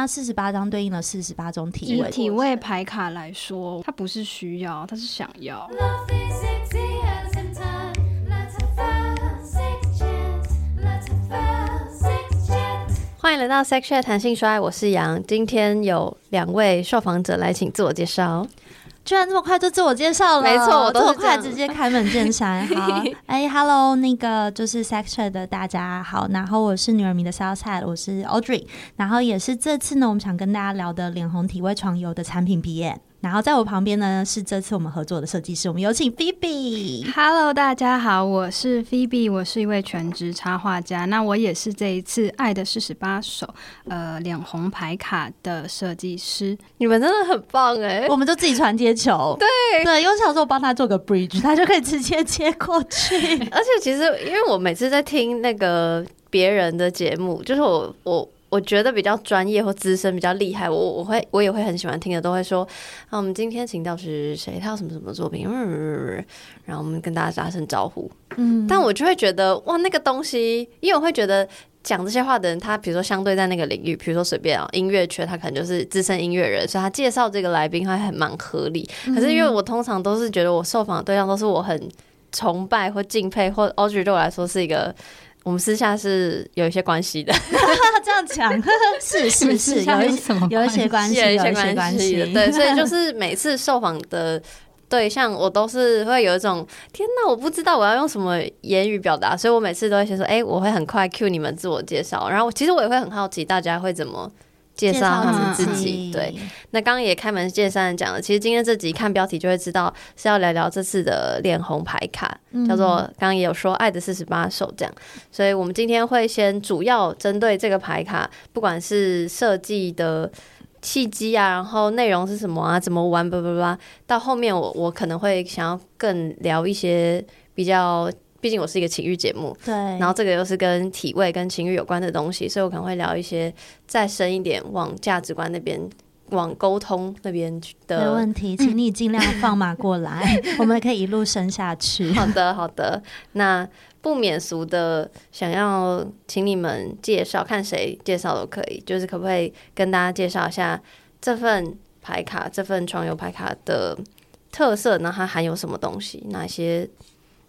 那四十八张对应了四十八种体位。以体位牌卡来说，它不是需要，它是想要。欢迎来到 Sex Chat 谈性说爱，我是杨。今天有两位受访者来，请自我介绍。居然这么快就自我介绍了？没错，我这么快直接开门见山。好，哎、欸、，Hello，那个就是 Section 的大家好，然后我是女儿迷的 Southside，我是 Audrey，然后也是这次呢，我们想跟大家聊的脸红体味床油的产品 PM。然后在我旁边呢是这次我们合作的设计师，我们有请 Phoebe。Hello，大家好，我是 Phoebe，我是一位全职插画家。那我也是这一次《爱的四十八首》呃脸红牌卡的设计师。你们真的很棒哎！我们就自己传接球，对对，因为小时候帮他做个 bridge，他就可以直接接过去。而且其实因为我每次在听那个别人的节目，就是我我。我觉得比较专业或资深、比较厉害，我我会我也会很喜欢听的，都会说啊，我们今天请到是谁？他有什么什么作品？嗯，然后我们跟大家打声招呼。嗯，但我就会觉得哇，那个东西，因为我会觉得讲这些话的人，他比如说相对在那个领域，比如说随便啊，音乐圈，他可能就是资深音乐人，所以他介绍这个来宾还很蛮合理。可是因为我通常都是觉得我受访的对象都是我很崇拜或敬佩，或 Audrey 对我来说是一个。我们私下是有一些关系的，这样讲。是是是，有一些有一些关系，有一些关系的，对，所以就是每次受访的对象，我都是会有一种天哪，我不知道我要用什么言语表达，所以我每次都会先说，哎，我会很快 cue 你们自我介绍，然后其实我也会很好奇大家会怎么。介绍他们自己，对。那刚刚也开门见山讲了，其实今天这集看标题就会知道是要聊聊这次的脸红牌卡，嗯、叫做刚刚也有说爱的四十八手这样。所以我们今天会先主要针对这个牌卡，不管是设计的契机啊，然后内容是什么啊，怎么玩，叭叭叭，到后面我我可能会想要更聊一些比较。毕竟我是一个情欲节目，对，然后这个又是跟体位跟情欲有关的东西，所以我可能会聊一些再深一点，往价值观那边，往沟通那边的。没问题，请你尽量放马过来，我们可以一路升下去。好的，好的。那不免俗的，想要请你们介绍，看谁介绍都可以，就是可不可以跟大家介绍一下这份牌卡，这份床油牌卡的特色呢？它含有什么东西？哪些？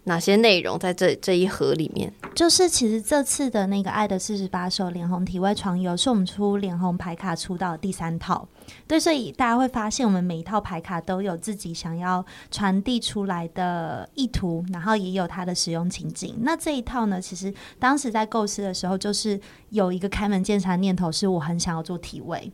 哪些内容在这这一盒里面？就是其实这次的那个爱的四十八首脸红体味床游是我们出脸红牌卡出到的第三套，对，所以大家会发现我们每一套牌卡都有自己想要传递出来的意图，然后也有它的使用情景。那这一套呢，其实当时在构思的时候，就是有一个开门见山念头，是我很想要做体味。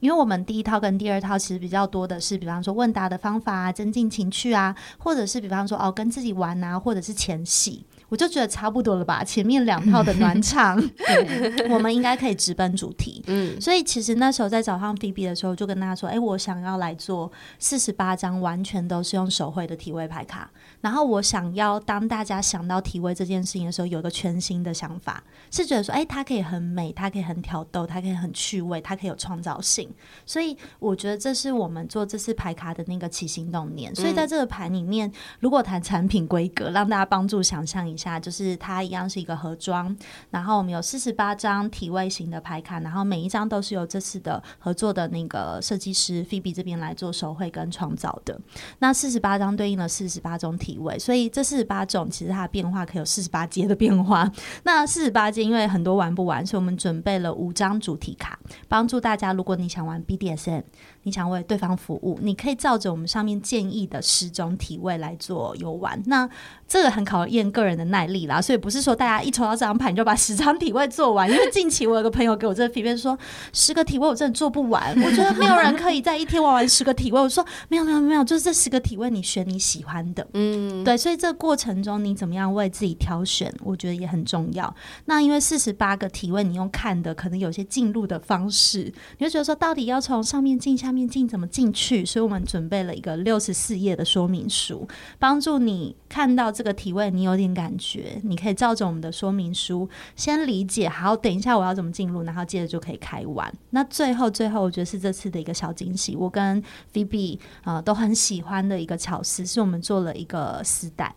因为我们第一套跟第二套其实比较多的是，比方说问答的方法啊，增进情趣啊，或者是比方说哦跟自己玩啊，或者是前戏。我就觉得差不多了吧，前面两套的暖场，我们应该可以直奔主题。嗯，所以其实那时候在找上 Phoebe 的时候，就跟大家说，哎、欸，我想要来做四十八张，完全都是用手绘的体位牌卡。然后我想要当大家想到体位这件事情的时候，有一个全新的想法，是觉得说，哎、欸，它可以很美，它可以很挑逗，它可以很趣味，它可以有创造性。所以我觉得这是我们做这次牌卡的那个起心动念。所以在这个牌里面，如果谈产品规格，让大家帮助想象一下。下就是它一样是一个盒装，然后我们有四十八张体位型的牌卡，然后每一张都是由这次的合作的那个设计师 Phoebe 这边来做手绘跟创造的。那四十八张对应了四十八种体位，所以这四十八种其实它的变化可以有四十八阶的变化。那四十八阶因为很多玩不完，所以我们准备了五张主题卡，帮助大家。如果你想玩 BDSM，你想为对方服务，你可以照着我们上面建议的十种体位来做游玩。那这个很考验个人的耐力啦，所以不是说大家一抽到这张牌你就把十张体位做完。因为近期我有个朋友给我这个 feedback 说，十个体位我真的做不完。我觉得没有人可以在一天玩完十个体位。我说没有没有没有，就是这十个体位你选你喜欢的，嗯，对。所以这个过程中你怎么样为自己挑选，我觉得也很重要。那因为四十八个体位你用看的，可能有些进入的方式，你就觉得说到底要从上面进下面面镜怎么进去？所以我们准备了一个六十四页的说明书，帮助你看到。这个体位你有点感觉，你可以照着我们的说明书先理解，好，等一下我要怎么进入，然后接着就可以开玩。那最后最后，我觉得是这次的一个小惊喜，我跟 Phoebe 啊、都很喜欢的一个巧思，是我们做了一个丝带。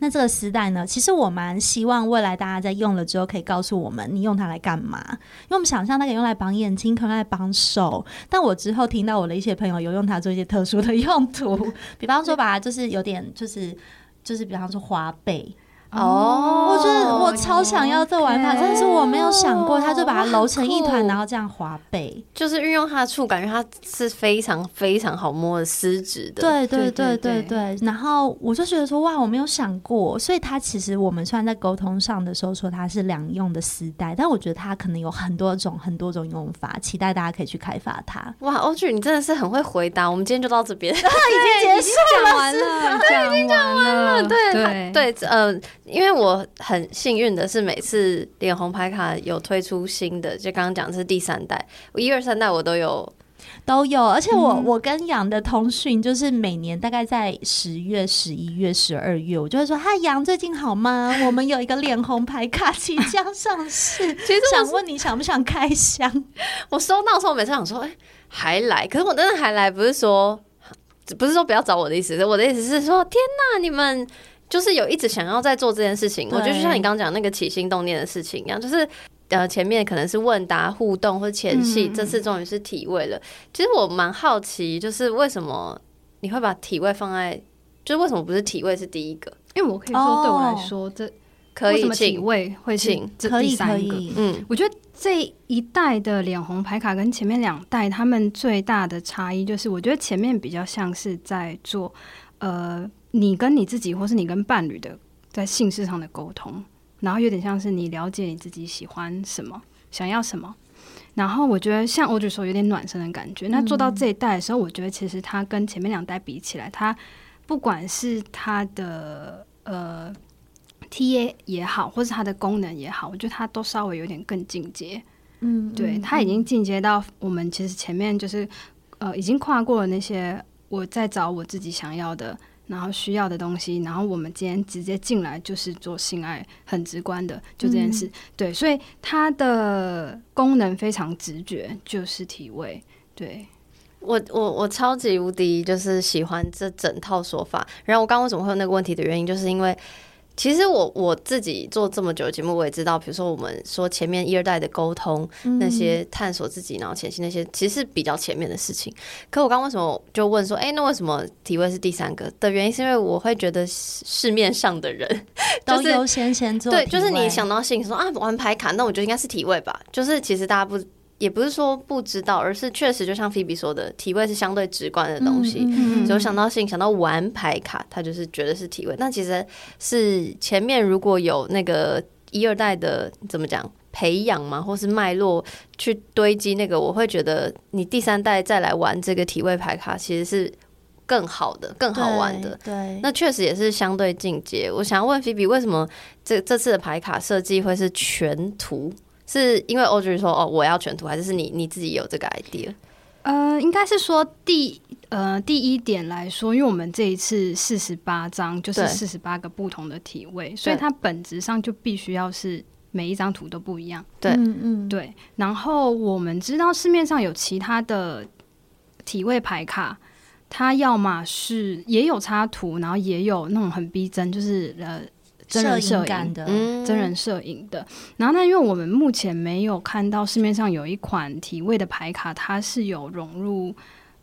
那这个丝带呢，其实我蛮希望未来大家在用了之后，可以告诉我们你用它来干嘛？因为我们想象它可以用来绑眼睛，可能用来绑手。但我之后听到我的一些朋友有用它做一些特殊的用途，比方说把它就是有点就是就是比方说花呗。哦，我觉得我超想要这玩法，但是我没有想过，他就把它揉成一团，然后这样滑背，就是运用它的触感，因为它是非常非常好摸的丝质的。对对对对对。然后我就觉得说，哇，我没有想过，所以它其实我们虽然在沟通上的时候说它是两用的丝带，但我觉得它可能有很多种很多种用法，期待大家可以去开发它。哇，欧剧，你真的是很会回答。我们今天就到这边，已经结束了，讲完了，对，已经讲完了，对对对，呃。因为我很幸运的是，每次脸红牌卡有推出新的，就刚刚讲的是第三代，我一二三代我都有都有，而且我、嗯、我跟杨的通讯就是每年大概在十月、十一月、十二月，我就会说：“嗨，杨，最近好吗？我们有一个脸红牌卡即将上市，其实想问你想不想开箱？”我收到的时候，我每次想说：“哎，还来？”可是我真的还来，不是说不是说不要找我的意思，我的意思是说：“天哪，你们！”就是有一直想要在做这件事情，我觉得就像你刚刚讲那个起心动念的事情一样，就是呃前面可能是问答互动或者前戏，这次终于是体位了。其实我蛮好奇，就是为什么你会把体位放在，就是为什么不是体位是第一个？因为我可以说，对我来说，这可以体位会请这第三个。嗯，我觉得这一代的脸红牌卡跟前面两代他们最大的差异，就是我觉得前面比较像是在做呃。你跟你自己，或是你跟伴侣的在性事上的沟通，然后有点像是你了解你自己喜欢什么，想要什么。然后我觉得像我就说有点暖身的感觉。那做到这一代的时候，我觉得其实它跟前面两代比起来，它不管是它的呃 TA 也好，或是它的功能也好，我觉得它都稍微有点更进阶。嗯，对，它已经进阶到我们其实前面就是呃已经跨过了那些我在找我自己想要的。然后需要的东西，然后我们今天直接进来就是做性爱，很直观的就这件事。嗯、对，所以它的功能非常直觉，就是体位。对，我我我超级无敌就是喜欢这整套说法。然后我刚刚为什么会有那个问题的原因，就是因为。其实我我自己做这么久的节目，我也知道，比如说我们说前面一二代的沟通，嗯、那些探索自己，然后前期那些，其实是比较前面的事情。可我刚刚为什么就问说，哎，那为什么体位是第三个的原因？是因为我会觉得市面上的人 都优先先做，对，就是你想到性说啊玩牌卡，那我觉得应该是体位吧。就是其实大家不。也不是说不知道，而是确实就像菲比说的，体位是相对直观的东西。嗯，就、嗯、想到性，想到玩牌卡，他就是觉得是体位。那其实是前面如果有那个一二代的怎么讲培养嘛，或是脉络去堆积那个，我会觉得你第三代再来玩这个体位牌卡，其实是更好的、更好玩的。对，对那确实也是相对进阶。我想要问菲比，为什么这这次的牌卡设计会是全图？是因为 Audrey 说哦，我要全图，还是是你你自己有这个 idea？呃，应该是说第呃第一点来说，因为我们这一次四十八张就是四十八个不同的体位，所以它本质上就必须要是每一张图都不一样。对，嗯嗯，对。然后我们知道市面上有其他的体位牌卡，它要么是也有插图，然后也有那种很逼真，就是呃。真人摄影的，真人摄影的。然后呢，因为我们目前没有看到市面上有一款体位的牌卡，它是有融入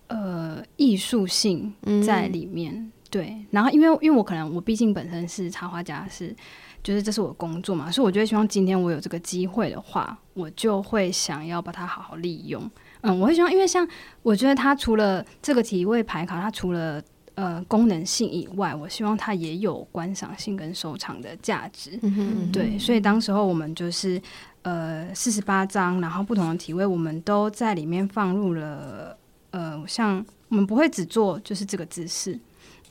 呃艺术性在里面。嗯、对，然后因为因为我可能我毕竟本身是插画家，是就是这是我的工作嘛，所以我就希望今天我有这个机会的话，我就会想要把它好好利用。嗯，我会希望，因为像我觉得它除了这个体位牌卡，它除了呃，功能性以外，我希望它也有观赏性跟收藏的价值。嗯哼嗯哼，对，所以当时候我们就是呃四十八张，然后不同的体位，我们都在里面放入了呃，像我们不会只做就是这个姿势。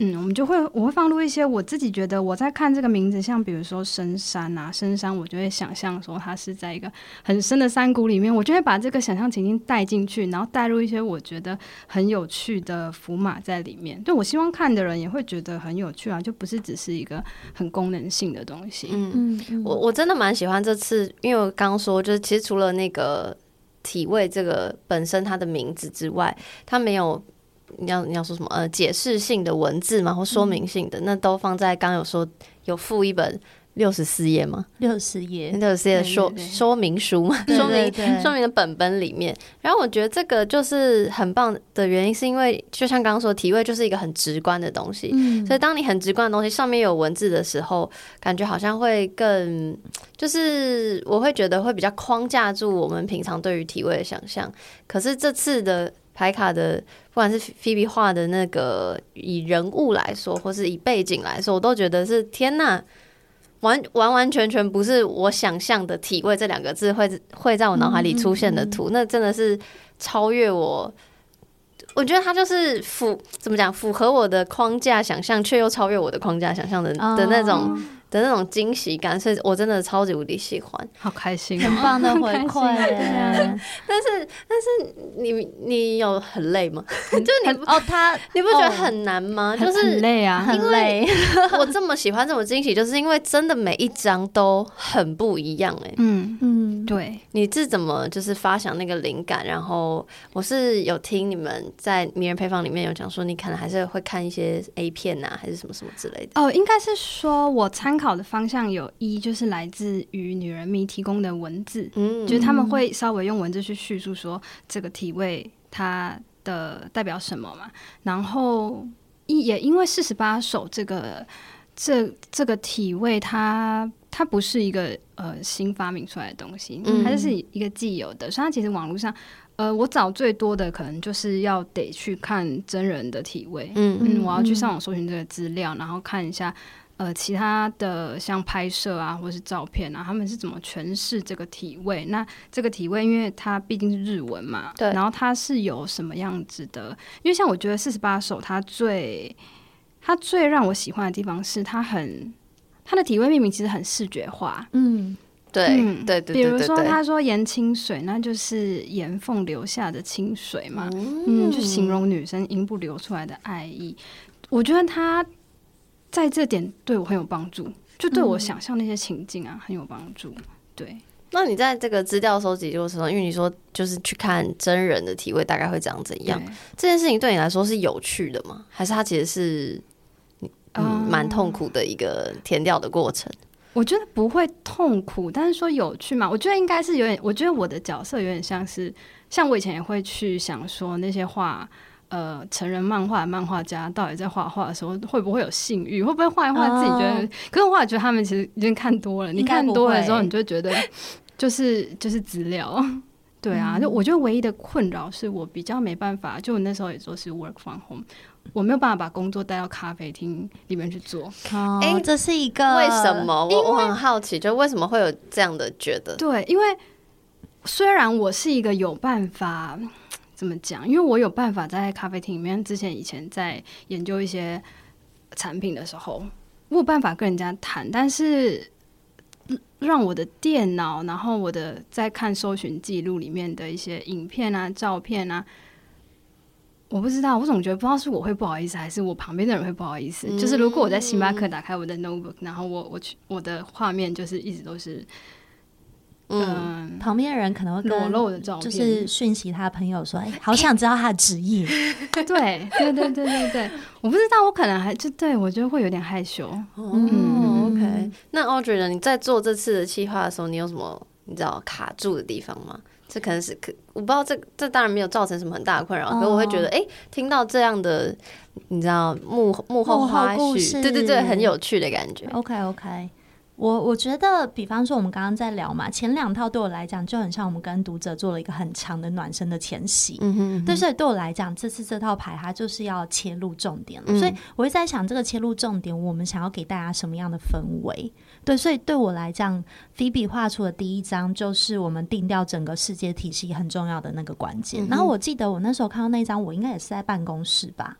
嗯，我们就会我会放入一些我自己觉得我在看这个名字，像比如说深山啊，深山，我就会想象说它是在一个很深的山谷里面，我就会把这个想象情境带进去，然后带入一些我觉得很有趣的符码在里面。对，我希望看的人也会觉得很有趣啊，就不是只是一个很功能性的东西。嗯嗯，我我真的蛮喜欢这次，因为我刚刚说就是其实除了那个体味这个本身它的名字之外，它没有。你要你要说什么？呃，解释性的文字嘛，或说明性的，嗯、那都放在刚有说有附一本。六十四页吗？六十页，六十四页的说说明书嘛，说明说明的本本里面。然后我觉得这个就是很棒的原因，是因为就像刚刚说，体位就是一个很直观的东西，嗯，所以当你很直观的东西上面有文字的时候，感觉好像会更，就是我会觉得会比较框架住我们平常对于体位的想象。可是这次的牌卡的，不管是菲比画的那个以人物来说，或是以背景来说，我都觉得是天呐。完完完全全不是我想象的“体味”这两个字会会在我脑海里出现的图，那真的是超越我。我觉得它就是符怎么讲，符合我的框架想象，却又超越我的框架想象的的那种。的那种惊喜感，所以我真的超级无敌喜欢，好开心，很棒的回馈。但是，但是你你有很累吗？就是你哦，他 你不觉得很难吗？就是很累啊，很累。我这么喜欢这种惊喜，就是因为真的每一张都很不一样哎。嗯嗯，对。你是怎么就是发想那个灵感？然后我是有听你们在迷人配方里面有讲说，你可能还是会看一些 A 片啊，还是什么什么之类的。哦，应该是说我参。考的方向有一，就是来自于女人迷提供的文字，嗯，就是他们会稍微用文字去叙述说这个体位它的代表什么嘛。然后一也因为四十八首这个这这个体位它，它它不是一个呃新发明出来的东西，它就是一个既有的。所以它其实网络上呃，我找最多的可能就是要得去看真人的体位，嗯嗯，我要去上网搜寻这个资料，然后看一下。呃，其他的像拍摄啊，或是照片啊，他们是怎么诠释这个体位？那这个体位，因为它毕竟是日文嘛，对，然后它是有什么样子的？因为像我觉得四十八首，它最它最让我喜欢的地方是它很它的体位命名其实很视觉化，嗯，对，嗯、对，对，对，比如说他说盐清水，那就是盐缝留下的清水嘛，嗯，嗯，就形容女生阴部流出来的爱意。我觉得他。在这点对我很有帮助，就对我想象那些情境啊、嗯、很有帮助。对，那你在这个资料收集过程中，因为你说就是去看真人的体位大概会长怎样，这件事情对你来说是有趣的吗？还是它其实是嗯蛮痛苦的一个填掉的过程？我觉得不会痛苦，但是说有趣嘛？我觉得应该是有点。我觉得我的角色有点像是，像我以前也会去想说那些话。呃，成人漫画漫画家到底在画画的时候会不会有性欲？会不会画一画自己觉得？Uh, 可是我后来觉得他们其实已经看多了。你看多了之后，你就觉得就是就是资料。对啊，就我觉得唯一的困扰是我比较没办法。就我那时候也说是 work from home，我没有办法把工作带到咖啡厅里面去做。哎、oh, 欸，这是一个为什么？我我很好奇，就为什么会有这样的觉得？对，因为虽然我是一个有办法。怎么讲？因为我有办法在咖啡厅里面，之前以前在研究一些产品的时候，我有办法跟人家谈。但是让我的电脑，然后我的在看搜寻记录里面的一些影片啊、照片啊，我不知道，我总觉得不知道是我会不好意思，还是我旁边的人会不好意思。嗯、就是如果我在星巴克打开我的 notebook，然后我我去我的画面就是一直都是。嗯，旁边的人可能会裸露的照片，就是讯息他的朋友说：“ 哎、欸，好想知道他的职业。对”对对对对对对，我不知道，我可能还就对我觉得会有点害羞。嗯，嗯，OK。那 Audrey 呢？你在做这次的企划的时候，你有什么你知道卡住的地方吗？这可能是可我不知道这，这这当然没有造成什么很大的困扰，可是我会觉得，哎、欸，听到这样的，你知道幕幕后花絮，对对对，很有趣的感觉。OK OK。我我觉得，比方说我们刚刚在聊嘛，前两套对我来讲就很像我们跟读者做了一个很长的暖身的前戏。嗯哼嗯哼，对，所以对我来讲，这次这套牌它就是要切入重点了。嗯、所以我会在想，这个切入重点，我们想要给大家什么样的氛围？对，所以对我来讲，Phoebe 画出的第一张就是我们定调整个世界体系很重要的那个关键。嗯、然后我记得我那时候看到那张，我应该也是在办公室吧。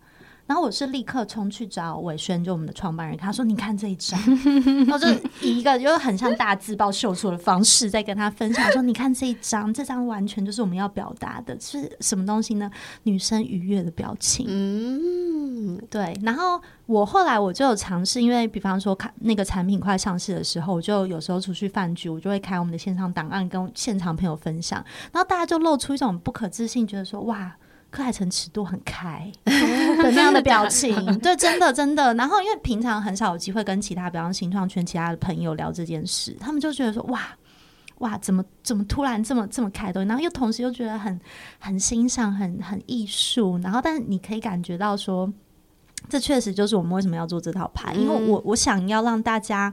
然后我是立刻冲去找伟轩，就我们的创办人，他说：“你看这一张。”然后就以一个就是很像大字报秀出的方式在跟他分享说：“你看这一张，这张完全就是我们要表达的是什么东西呢？女生愉悦的表情。”嗯，对。然后我后来我就有尝试，因为比方说看那个产品快上市的时候，我就有时候出去饭局，我就会开我们的线上档案跟现场朋友分享，然后大家就露出一种不可置信，觉得说：“哇！”柯海辰尺度很开 的那样的表情，对，真的真的。然后因为平常很少有机会跟其他，比方新创圈其他的朋友聊这件事，他们就觉得说，哇哇，怎么怎么突然这么这么开的，然后又同时又觉得很很欣赏，很很艺术。然后，但是你可以感觉到说，这确实就是我们为什么要做这套牌，因为我我想要让大家。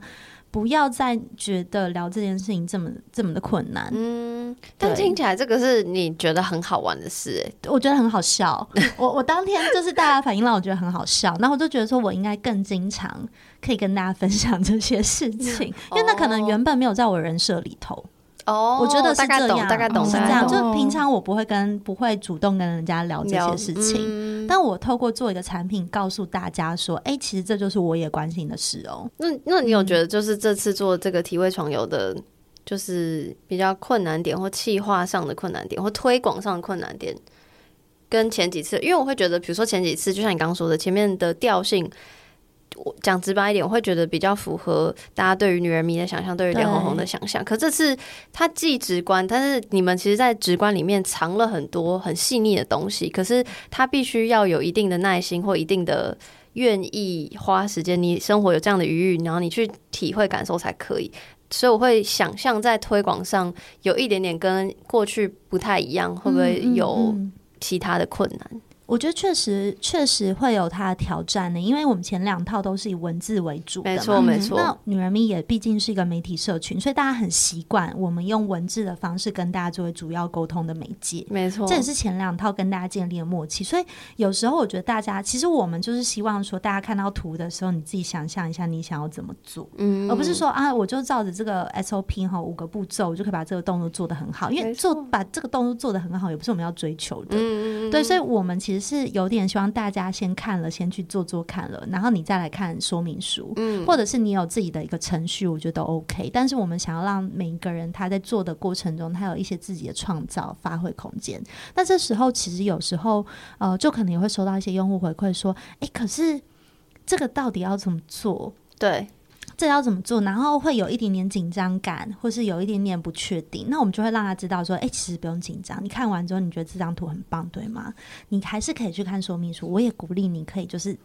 不要再觉得聊这件事情这么这么的困难。嗯，但听起来这个是你觉得很好玩的事，欸，我觉得很好笑。我我当天就是大家反应让我觉得很好笑，然后我就觉得说我应该更经常可以跟大家分享这些事情，因为那可能原本没有在我人设里头。哦，我觉得是这样，大概懂，大概懂，是这样。就平常我不会跟不会主动跟人家聊这些事情，嗯、但我透过做一个产品，告诉大家说，哎、欸，其实这就是我也关心的事哦。那那你有觉得，就是这次做这个体味闯游的，就是比较困难点，或企划上的困难点，或推广上的困难点，跟前几次，因为我会觉得，比如说前几次，就像你刚刚说的，前面的调性。我讲直白一点，我会觉得比较符合大家对于女人迷的想象，对于脸红红的想象。可这次它既直观，但是你们其实，在直观里面藏了很多很细腻的东西。可是它必须要有一定的耐心，或一定的愿意花时间。你生活有这样的余裕，然后你去体会感受才可以。所以我会想象在推广上有一点点跟过去不太一样，会不会有其他的困难？我觉得确实确实会有它的挑战的，因为我们前两套都是以文字为主的，没错没错。那女人迷也毕竟是一个媒体社群，所以大家很习惯我们用文字的方式跟大家作为主要沟通的媒介，没错。这也是前两套跟大家建立的默契。所以有时候我觉得大家其实我们就是希望说，大家看到图的时候，你自己想象一下你想要怎么做，嗯，而不是说啊，我就照着这个 SOP 哈五个步骤，我就可以把这个动作做得很好。因为做把这个动作做得很好，也不是我们要追求的，嗯，对。所以我们其实是有点希望大家先看了，先去做做看了，然后你再来看说明书，嗯，或者是你有自己的一个程序，我觉得都 OK。但是我们想要让每一个人他在做的过程中，他有一些自己的创造发挥空间。那这时候其实有时候，呃，就可能也会收到一些用户回馈说，哎，可是这个到底要怎么做？对。这要怎么做？然后会有一点点紧张感，或是有一点点不确定。那我们就会让他知道说：“哎，其实不用紧张。你看完之后，你觉得这张图很棒，对吗？你还是可以去看说明书。我也鼓励你可以就是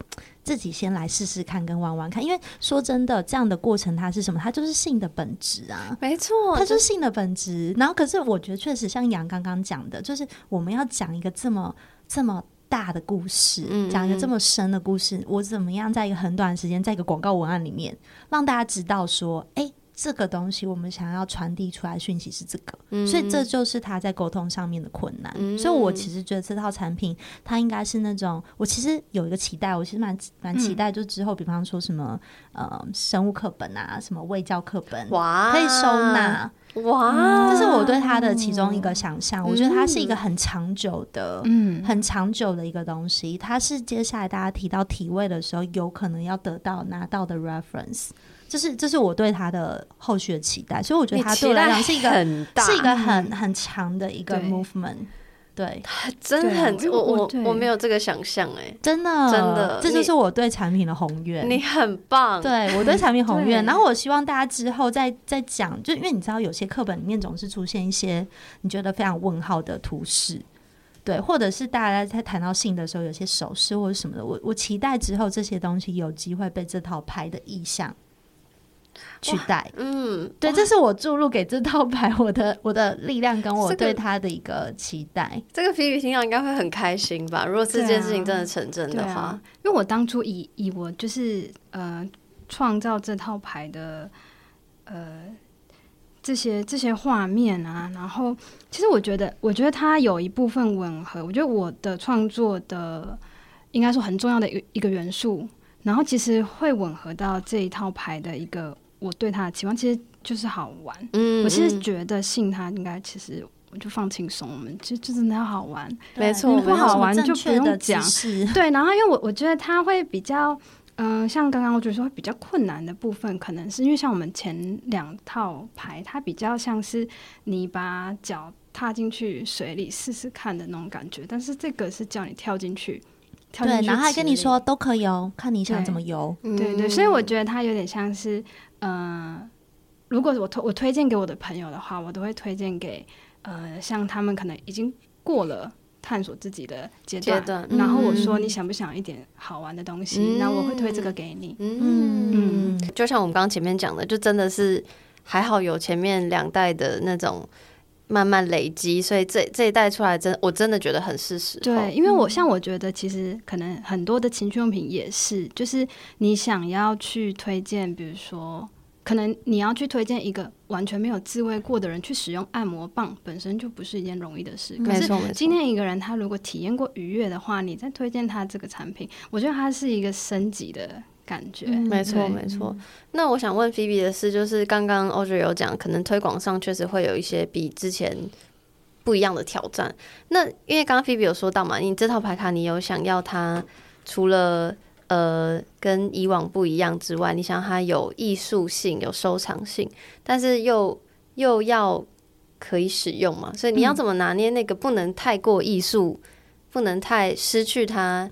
自己先来试试看，跟玩玩看。因为说真的，这样的过程它是什么？它就是性的本质啊，没错，它就是性的本质。然后，可是我觉得确实像杨刚刚讲的，就是我们要讲一个这么这么。大的故事，讲一个这么深的故事，我怎么样在一个很短的时间，在一个广告文案里面，让大家知道说，哎、欸，这个东西我们想要传递出来讯息是这个，所以这就是他在沟通上面的困难。所以我其实觉得这套产品，它应该是那种，我其实有一个期待，我其实蛮蛮期待，就之后比方说什么，呃，生物课本啊，什么卫教课本，哇，可以收纳。哇，这是我对他的其中一个想象。我觉得它是一个很长久的，嗯，很长久的一个东西。它是接下来大家提到体位的时候，有可能要得到拿到的 reference。这是这是我对他的后续的期待。所以我觉得他对我来讲是一个很大，是一个很很长的一个 movement。对，真的很我我我没有这个想象哎，真的真的，这就是我对产品的宏愿。你很棒，对我对产品宏愿。然后我希望大家之后再再讲，就因为你知道有些课本里面总是出现一些你觉得非常问号的图示，对，或者是大家在谈到性的时候有些手势或者什么的。我我期待之后这些东西有机会被这套牌的意象。取代，嗯，对，这是我注入给这套牌我的我的力量，跟我对他的一个期待。这个皮皮听到应该会很开心吧？如果这件事情真的成真的话，啊啊、因为我当初以以我就是呃创造这套牌的呃这些这些画面啊，然后其实我觉得我觉得它有一部分吻合，我觉得我的创作的应该说很重要的一一个元素，然后其实会吻合到这一套牌的一个。我对他的期望其实就是好玩。嗯，我其实觉得信他应该，其实我就放轻松，我们就就真的要好玩。没错，不好玩就不用讲。对，然后因为我我觉得他会比较，嗯、呃，像刚刚我觉得说比较困难的部分，可能是因为像我们前两套牌，它比较像是你把脚踏进去水里试试看的那种感觉，但是这个是叫你跳进去。跳进去，对，然后还跟你说都可以哦，看你想怎么游。对对，对，所以我觉得它有点像是。嗯、呃，如果我推我推荐给我的朋友的话，我都会推荐给呃，像他们可能已经过了探索自己的阶段。阶段然后我说你想不想一点好玩的东西？那、嗯、我会推这个给你。嗯嗯，就像我们刚刚前面讲的，就真的是还好有前面两代的那种。慢慢累积，所以这这一代出来真，我真的觉得很是时。对，因为我像我觉得，其实可能很多的情趣用品也是，就是你想要去推荐，比如说，可能你要去推荐一个完全没有自慰过的人去使用按摩棒，本身就不是一件容易的事。可是今天一个人他如果体验过愉悦的话，你再推荐他这个产品，我觉得它是一个升级的。感觉没错没错。那我想问菲比的是，就是刚刚 Audrey 有讲，可能推广上确实会有一些比之前不一样的挑战。那因为刚刚菲比有说到嘛，你这套牌卡你有想要它除了呃跟以往不一样之外，你想要它有艺术性、有收藏性，但是又又要可以使用嘛？所以你要怎么拿捏那个不能太过艺术，不能太失去它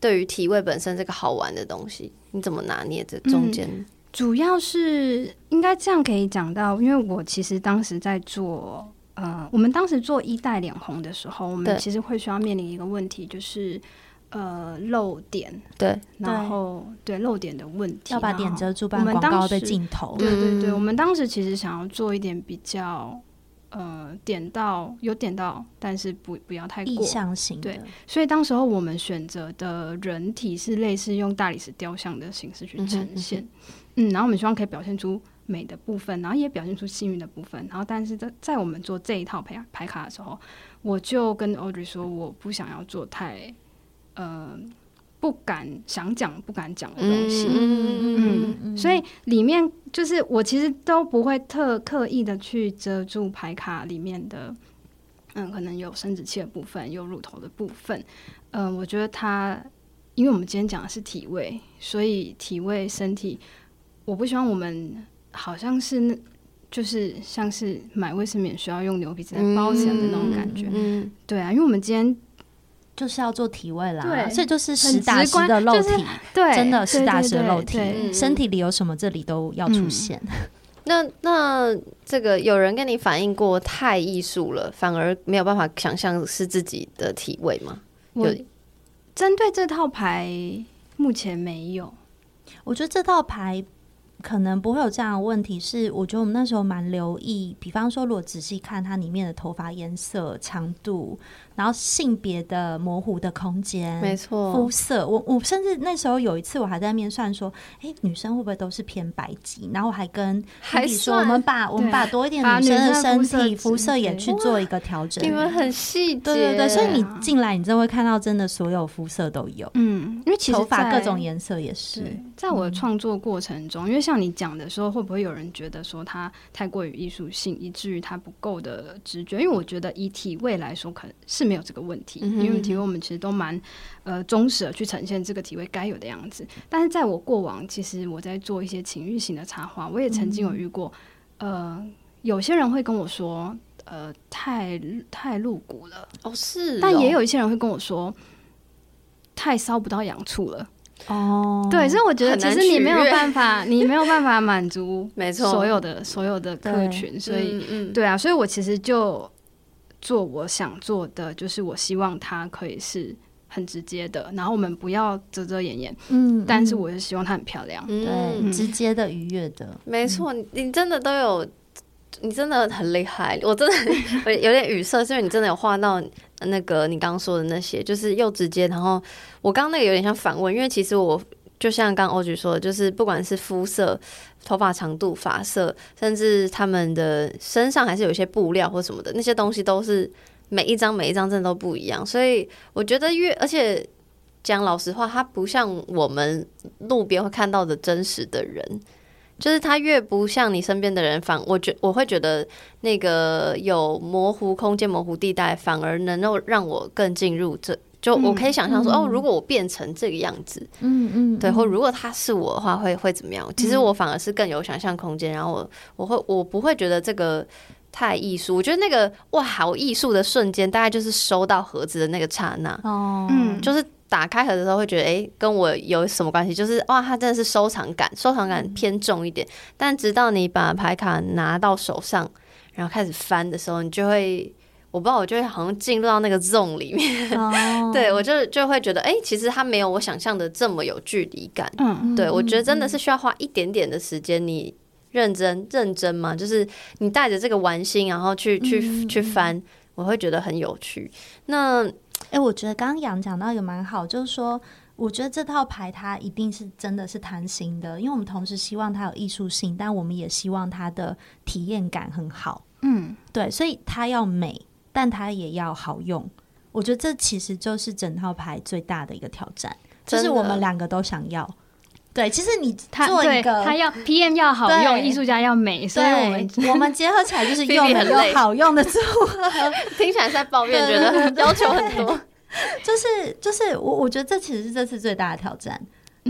对于体位本身这个好玩的东西？你怎么拿捏这中间？嗯，主要是应该这样可以讲到，因为我其实当时在做，呃，我们当时做一代脸红的时候，我们其实会需要面临一个问题，就是呃漏点，对，然后对漏点的问题，要把点遮住，把广告的镜头，对对对，我们当时其实想要做一点比较。呃，点到有点到，但是不不要太过。意象型的。对，所以当时候我们选择的人体是类似用大理石雕像的形式去呈现，嗯，嗯，然后我们希望可以表现出美的部分，然后也表现出幸运的部分，然后但是在在我们做这一套牌牌卡的时候，我就跟 Audrey 说，我不想要做太呃。不敢想讲、不敢讲的东西，嗯，嗯，所以里面就是我其实都不会特刻意的去遮住牌卡里面的，嗯，可能有生殖器的部分，有乳头的部分，嗯，我觉得它，因为我们今天讲的是体位，所以体位身体，我不希望我们好像是那，就是像是买卫生棉需要用牛皮纸来包起来的那种感觉，嗯，对啊，因为我们今天。就是要做体位啦，对，所以就是实打实的肉体，就是、对，真的实打实的肉体，身体里有什么，这里都要出现。嗯、那那这个有人跟你反映过太艺术了，反而没有办法想象是自己的体位吗？有针对这套牌目前没有，我觉得这套牌。可能不会有这样的问题，是我觉得我们那时候蛮留意，比方说，如果仔细看它里面的头发颜色、长度，然后性别的模糊的空间，没错，肤色，我我甚至那时候有一次我还在面算说，哎、欸，女生会不会都是偏白肌？然后我还跟还说，我们把我们把多一点女生的身体肤色也去做一个调整。你们很细节，对对对，所以你进来，你就会看到真的所有肤色都有，嗯，因为其实头发各种颜色也是。在我的创作过程中，因为像你讲的时候，会不会有人觉得说它太过于艺术性，以至于它不够的直觉？因为我觉得以体位来说，可能是没有这个问题，嗯、因为体位我们其实都蛮呃忠实的去呈现这个体位该有的样子。但是在我过往，其实我在做一些情欲型的插画，我也曾经有遇过，嗯、呃，有些人会跟我说，呃，太太露骨了，哦是哦，但也有一些人会跟我说，太烧不到痒处了。哦，对，所以我觉得其实你没有办法，你没有办法满足没错。所有的所有的客群，所以嗯，嗯，对啊，所以我其实就做我想做的，就是我希望它可以是很直接的，然后我们不要遮遮掩掩，嗯，但是我是希望它很漂亮，嗯、对、嗯，直接的、愉悦的，没错，你真的都有。你真的很厉害，我真的 有有点语塞，是因为你真的有画到那个你刚刚说的那些，就是又直接，然后我刚刚那个有点像反问，因为其实我就像刚刚欧菊说的，就是不管是肤色、头发长度、发色，甚至他们的身上还是有一些布料或什么的，那些东西都是每一张每一张真的都不一样，所以我觉得越而且讲老实话，它不像我们路边会看到的真实的人。就是他越不像你身边的人，反我觉我会觉得那个有模糊空间、模糊地带，反而能够让我更进入这。就我可以想象说，嗯、哦，如果我变成这个样子，嗯嗯，对，或如果他是我的话，会会怎么样？其实我反而是更有想象空间，然后我我会我不会觉得这个太艺术。我觉得那个哇，好艺术的瞬间，大概就是收到盒子的那个刹那，哦，嗯，就是。打开盒子的时候会觉得，哎、欸，跟我有什么关系？就是哇，它真的是收藏感，收藏感偏重一点。但直到你把牌卡拿到手上，然后开始翻的时候，你就会，我不知道，我就会好像进入到那个 zone 里面。哦、对我就就会觉得，哎、欸，其实它没有我想象的这么有距离感。嗯，对我觉得真的是需要花一点点的时间，你认真认真嘛，就是你带着这个玩心，然后去去、嗯、去翻，我会觉得很有趣。那哎、欸，我觉得刚刚杨讲到一个蛮好，就是说。我觉得这套牌它一定是真的是贪心的，因为我们同时希望它有艺术性，但我们也希望它的体验感很好。嗯，对，所以它要美，但它也要好用。我觉得这其实就是整套牌最大的一个挑战，就是我们两个都想要。对，其实你做一个，他要 PM 要好用，艺术家要美，所以我们我们结合起来就是又 美又好用的组合。听起来在抱怨，觉得要求很多。就是就是我我觉得这其实是这次最大的挑战，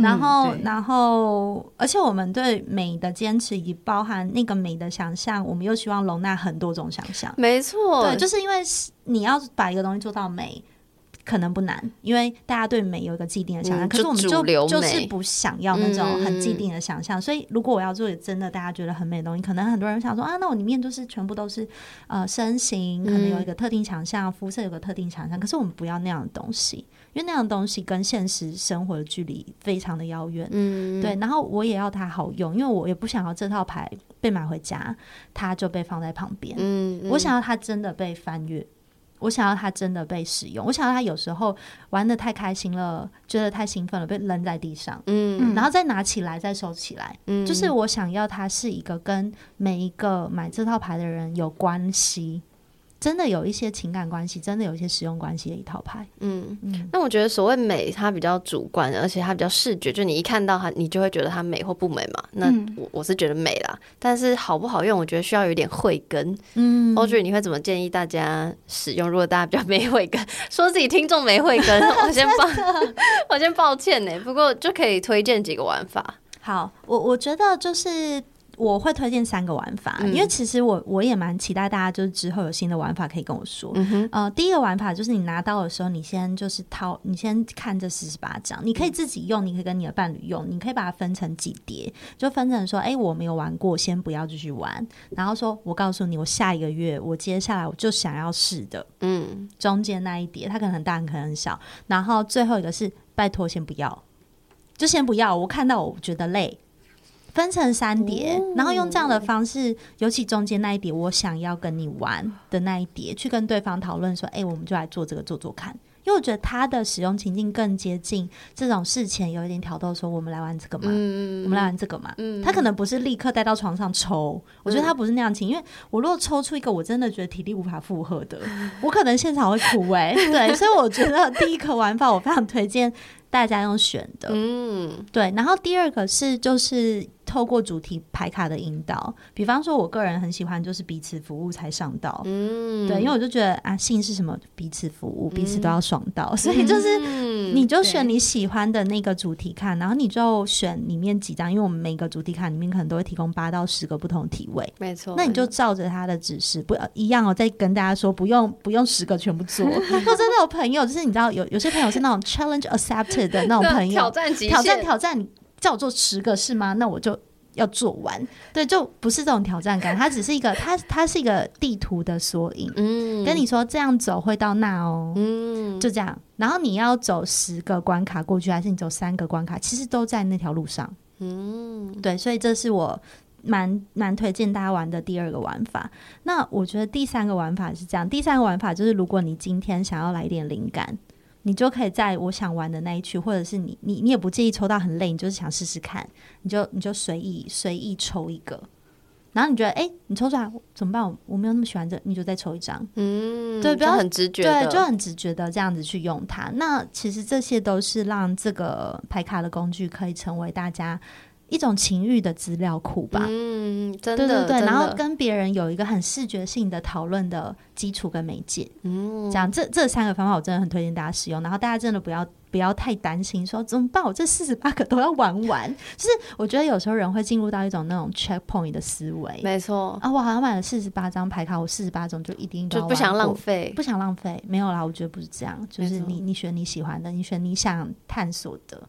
然后、嗯、然后而且我们对美的坚持以包含那个美的想象，我们又希望容纳很多种想象。没错，对，就是因为你要把一个东西做到美。可能不难，因为大家对美有一个既定的想象，嗯、可是我们就就，就是不想要那种很既定的想象。嗯、所以，如果我要做真的大家觉得很美的东西，可能很多人想说啊，那我里面就是全部都是呃身形，可能有一个特定强项，肤色有个特定强项。可是我们不要那样的东西，因为那样的东西跟现实生活的距离非常的遥远。嗯，对。然后我也要它好用，因为我也不想要这套牌被买回家，它就被放在旁边。嗯，我想要它真的被翻阅。我想要它真的被使用，我想要它有时候玩的太开心了，觉得太兴奋了，被扔在地上，嗯，然后再拿起来，再收起来，嗯，就是我想要它是一个跟每一个买这套牌的人有关系。真的有一些情感关系，真的有一些使用关系的一套牌。嗯嗯，那我觉得所谓美，它比较主观，而且它比较视觉，就你一看到它，你就会觉得它美或不美嘛。那我我是觉得美啦，但是好不好用，我觉得需要有点慧根。嗯，Audrey，你会怎么建议大家使用？如果大家比较没慧根，说自己听众没慧根，我先抱，我先抱歉呢。不过就可以推荐几个玩法。好，我我觉得就是。我会推荐三个玩法，嗯、因为其实我我也蛮期待大家就是之后有新的玩法可以跟我说。嗯、呃，第一个玩法就是你拿到的时候，你先就是掏，你先看这四十八张，你可以自己用，你可以跟你的伴侣用，你可以把它分成几叠，就分成说，哎、欸，我没有玩过，先不要继续玩。然后说，我告诉你，我下一个月，我接下来我就想要试的，嗯，中间那一叠，它可能很大，可能很小。然后最后一个是，拜托先不要，就先不要，我看到我觉得累。分成三叠，然后用这样的方式，尤其中间那一叠，我想要跟你玩的那一叠，去跟对方讨论说：“哎、欸，我们就来做这个，做做看。”因为我觉得它的使用情境更接近这种事前有一点挑逗，说：“我们来玩这个嘛，嗯、我们来玩这个嘛。嗯”他可能不是立刻带到床上抽，我觉得他不是那样情，因为我如果抽出一个我真的觉得体力无法负荷的，我可能现场会哭哎、欸。对，所以我觉得第一个玩法我非常推荐大家用选的，嗯，对。然后第二个是就是。透过主题牌卡的引导，比方说，我个人很喜欢就是彼此服务才上道，嗯，对，因为我就觉得啊，性是什么？彼此服务，彼此都要爽到，嗯、所以就是你就选你喜欢的那个主题卡，对然后你就选里面几张，因为我们每个主题卡里面可能都会提供八到十个不同体位，没错，那你就照着他的指示，不一样哦。再跟大家说，不用不用十个全部做。我真的有朋友，就是你知道有有些朋友是那种 challenge accepted 的那种朋友，挑战极限，挑战挑战。叫我做十个是吗？那我就要做完。对，就不是这种挑战感，它只是一个，它它是一个地图的缩影。嗯，跟你说这样走会到那哦。嗯，就这样。然后你要走十个关卡过去，还是你走三个关卡？其实都在那条路上。嗯，对，所以这是我蛮蛮推荐大家玩的第二个玩法。那我觉得第三个玩法是这样，第三个玩法就是如果你今天想要来一点灵感。你就可以在我想玩的那一区，或者是你你你也不介意抽到很累，你就是想试试看，你就你就随意随意抽一个，然后你觉得哎、欸，你抽出来怎么办？我没有那么喜欢这，你就再抽一张。嗯，对，不要很直觉，对，就很直觉的这样子去用它。那其实这些都是让这个牌卡的工具可以成为大家。一种情欲的资料库吧，嗯，真的，对对对，然后跟别人有一个很视觉性的讨论的基础跟媒介，嗯，这样这这三个方法我真的很推荐大家使用，然后大家真的不要不要太担心说怎么办，我这四十八个都要玩完，就是我觉得有时候人会进入到一种那种 checkpoint 的思维，没错。啊，我好像买了四十八张牌卡，我四十八种就一定就不想浪费，不想浪费，没有啦，我觉得不是这样，就是你你选你喜欢的，你选你想探索的，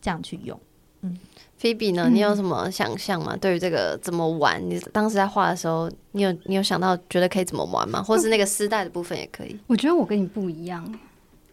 这样去用。嗯。菲比呢？你有什么想象吗？嗯、对于这个怎么玩？你当时在画的时候，你有你有想到觉得可以怎么玩吗？或是那个丝带的部分也可以？我觉得我跟你不一样。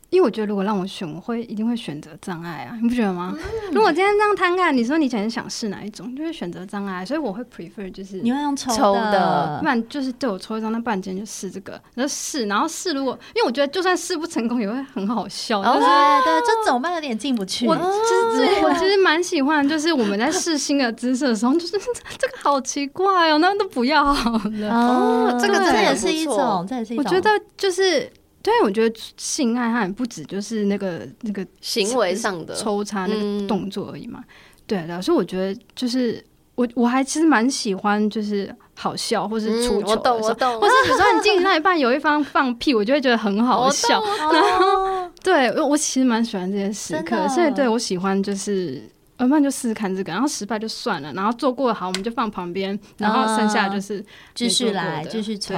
因为我觉得，如果让我选，我会一定会选择障碍啊，你不觉得吗？嗯、如果今天这样摊开，你说你想想试哪一种，就会选择障碍，所以我会 prefer 就是你会用抽的，不然就是对我抽一张，那不然今天就试这个，然后试，然后试，如果因为我觉得就算试不成功，也会很好笑，对、就是、对，就怎么办？有点进不去。我其实我其实蛮喜欢，就是我们在试新的姿势的时候，就是这个好奇怪哦，那都不要好了。哦，这个这也是一种，这也是一种，我觉得就是。对，我觉得性爱它也不止就是那个那个行为上的抽插那个动作而已嘛。嗯、对的，所以我觉得就是我我还其实蛮喜欢就是好笑或是出糗的时候，嗯、我懂我懂。或是比如说你进行到一半有一方放屁，我就会觉得很好笑。然后对，我其实蛮喜欢这些时刻，所以对我喜欢就是。要不然就试试看这个，然后失败就算了，然后做过好我们就放旁边，然后剩下就是继续来继续抽，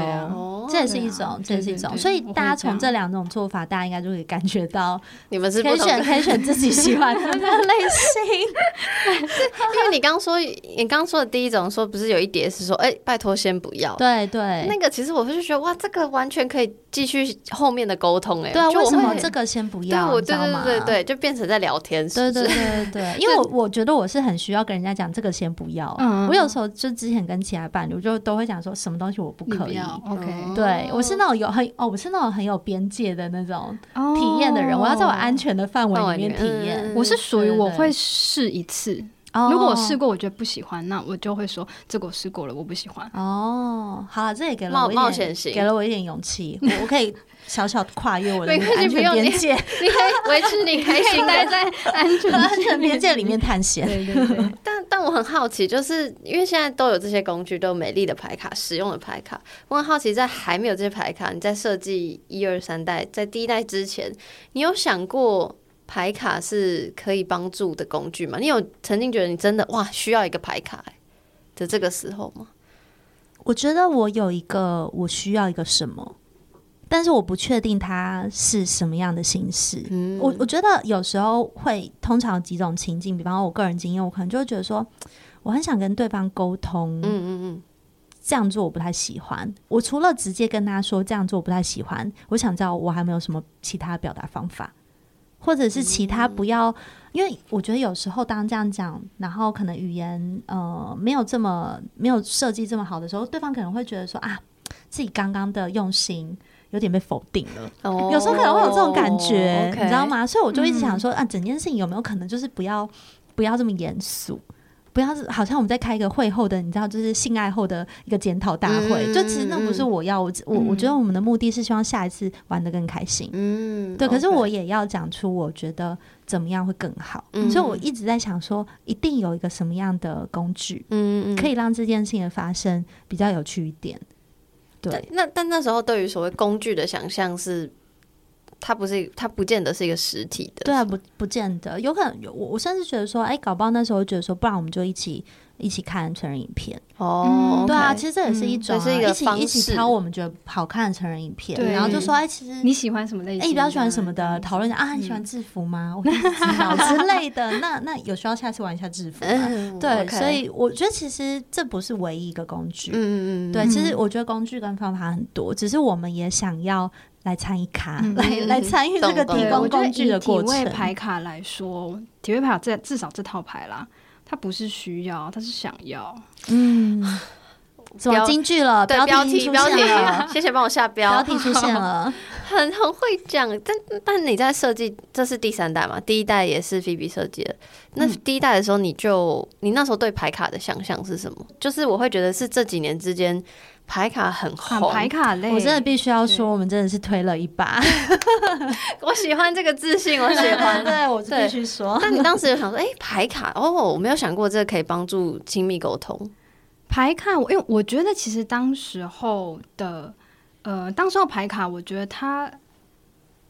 这也是一种，这也是一种。所以大家从这两种做法，大家应该就可以感觉到，你们是可以选可以选自己喜欢的类型。因为你刚说，你刚说的第一种说不是有一叠是说，哎，拜托先不要。对对，那个其实我就觉得哇，这个完全可以继续后面的沟通哎。对啊，为什么这个先不要？对对对对，就变成在聊天。对对对对，因为我。我觉得我是很需要跟人家讲这个先不要。嗯，我有时候就之前跟其他伴侣，我就都会讲说什么东西我不可以。OK，对我是那种有很哦，我是那种很有边界的那种体验的人。我要在我安全的范围里面体验。我是属于我会试一次，如果我试过我觉得不喜欢，那我就会说这个我试过了，我不喜欢。哦，好了，这也给了我一点，给了我一点勇气，我可以。小小跨越我的 安全边界，你可以维持你开心待在 安全安全边界里面探险。对对对。但但我很好奇，就是因为现在都有这些工具，都有美丽的牌卡、实用的牌卡。我很好奇，在还没有这些牌卡，你在设计一二三代，在第一代之前，你有想过牌卡是可以帮助的工具吗？你有曾经觉得你真的哇需要一个牌卡的这个时候吗？我觉得我有一个，我需要一个什么？但是我不确定它是什么样的形式。嗯，我我觉得有时候会，通常几种情境，比方说我个人经验，我可能就会觉得说，我很想跟对方沟通。嗯嗯嗯，这样做我不太喜欢。我除了直接跟他说这样做我不太喜欢，我想知道我还没有什么其他表达方法，或者是其他不要，因为我觉得有时候当这样讲，然后可能语言呃没有这么没有设计这么好的时候，对方可能会觉得说啊，自己刚刚的用心。有点被否定了，oh, 有时候可能会有这种感觉，okay. 你知道吗？所以我就一直想说，嗯、啊，整件事情有没有可能就是不要不要这么严肃，不要是好像我们在开一个会后的，你知道，就是性爱后的一个检讨大会。嗯、就其实那不是我要，我我我觉得我们的目的是希望下一次玩的更开心。嗯，对。可是我也要讲出我觉得怎么样会更好，嗯、所以我一直在想说，一定有一个什么样的工具，嗯，可以让这件事情的发生比较有趣一点。对，那但那时候对于所谓工具的想象是，它不是，它不见得是一个实体的。对啊，不不见得，有可能有我，我甚至觉得说，哎，搞不好那时候觉得说，不然我们就一起。一起看成人影片哦，对啊，其实这也是一种，是一个一起一起挑我们觉得好看的成人影片，然后就说哎，其实你喜欢什么类型？哎，你比较喜欢什么的？讨论一下啊，你喜欢制服吗？我之类的。那那有需要下次玩一下制服吗？对，所以我觉得其实这不是唯一一个工具。嗯嗯嗯，对，其实我觉得工具跟方法很多，只是我们也想要来参与卡，来来参与这个提供工具的过程。体位牌卡来说，体位牌卡这至少这套牌啦。它不是需要，它是想要。嗯，什么京剧了？对，标题标题，谢谢帮我下标。标题出现了，很很会讲。但但你在设计，这是第三代嘛？第一代也是菲比设计的。那第一代的时候，你就你那时候对牌卡的想象是什么？就是我会觉得是这几年之间。牌卡很红，牌卡类，我真的必须要说，我们真的是推了一把。我喜欢这个自信，我 喜欢。对，我必须说。那你当时有想说，哎、欸，牌卡哦，我没有想过这个可以帮助亲密沟通。牌卡，我因为我觉得其实当时候的，呃，当时候牌卡，我觉得它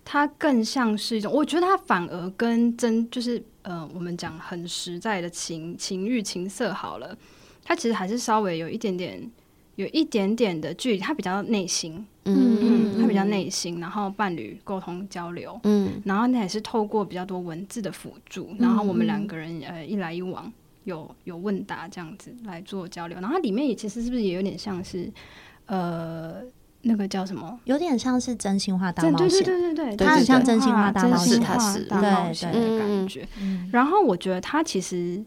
它更像是一种，我觉得它反而跟真就是呃，我们讲很实在的情情欲情色好了，它其实还是稍微有一点点。有一点点的距离，他比较内心，嗯嗯，他比比较内心，然后伴侣沟通交流，嗯，然后那也是透过比较多文字的辅助，然后我们两个人呃一来一往，有有问答这样子来做交流，然后它里面也其实是不是也有点像是呃那个叫什么？有点像是真心话大冒险，对对对对对，它很像真心话大冒险，真心话大冒险。的感觉。然后我觉得它其实。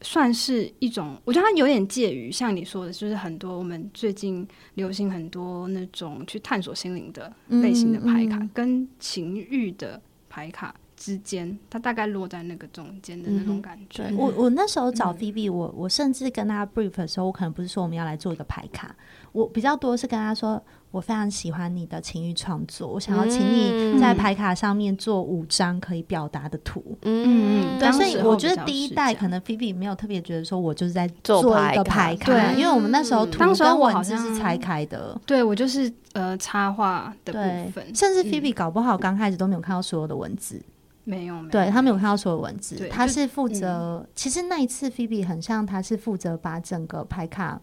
算是一种，我觉得它有点介于像你说的，就是很多我们最近流行很多那种去探索心灵的类型的牌卡，嗯嗯、跟情欲的牌卡之间，它大概落在那个中间的那种感觉。嗯、我我那时候找 Phoebe，我我甚至跟他 brief 的时候，我可能不是说我们要来做一个牌卡，我比较多是跟他说。我非常喜欢你的情欲创作，我想要请你在牌卡上面做五张可以表达的图。嗯嗯，对，所以我觉得第一代可能 Phoebe 没有特别觉得说我就是在做一个牌卡，对，因为我们那时候图跟文字是拆开的。对，我就是呃插画的部分，甚至 Phoebe 搞不好刚开始都没有看到所有的文字，没有，对他没有看到所有文字，他是负责。其实那一次 Phoebe 很像，他是负责把整个牌卡。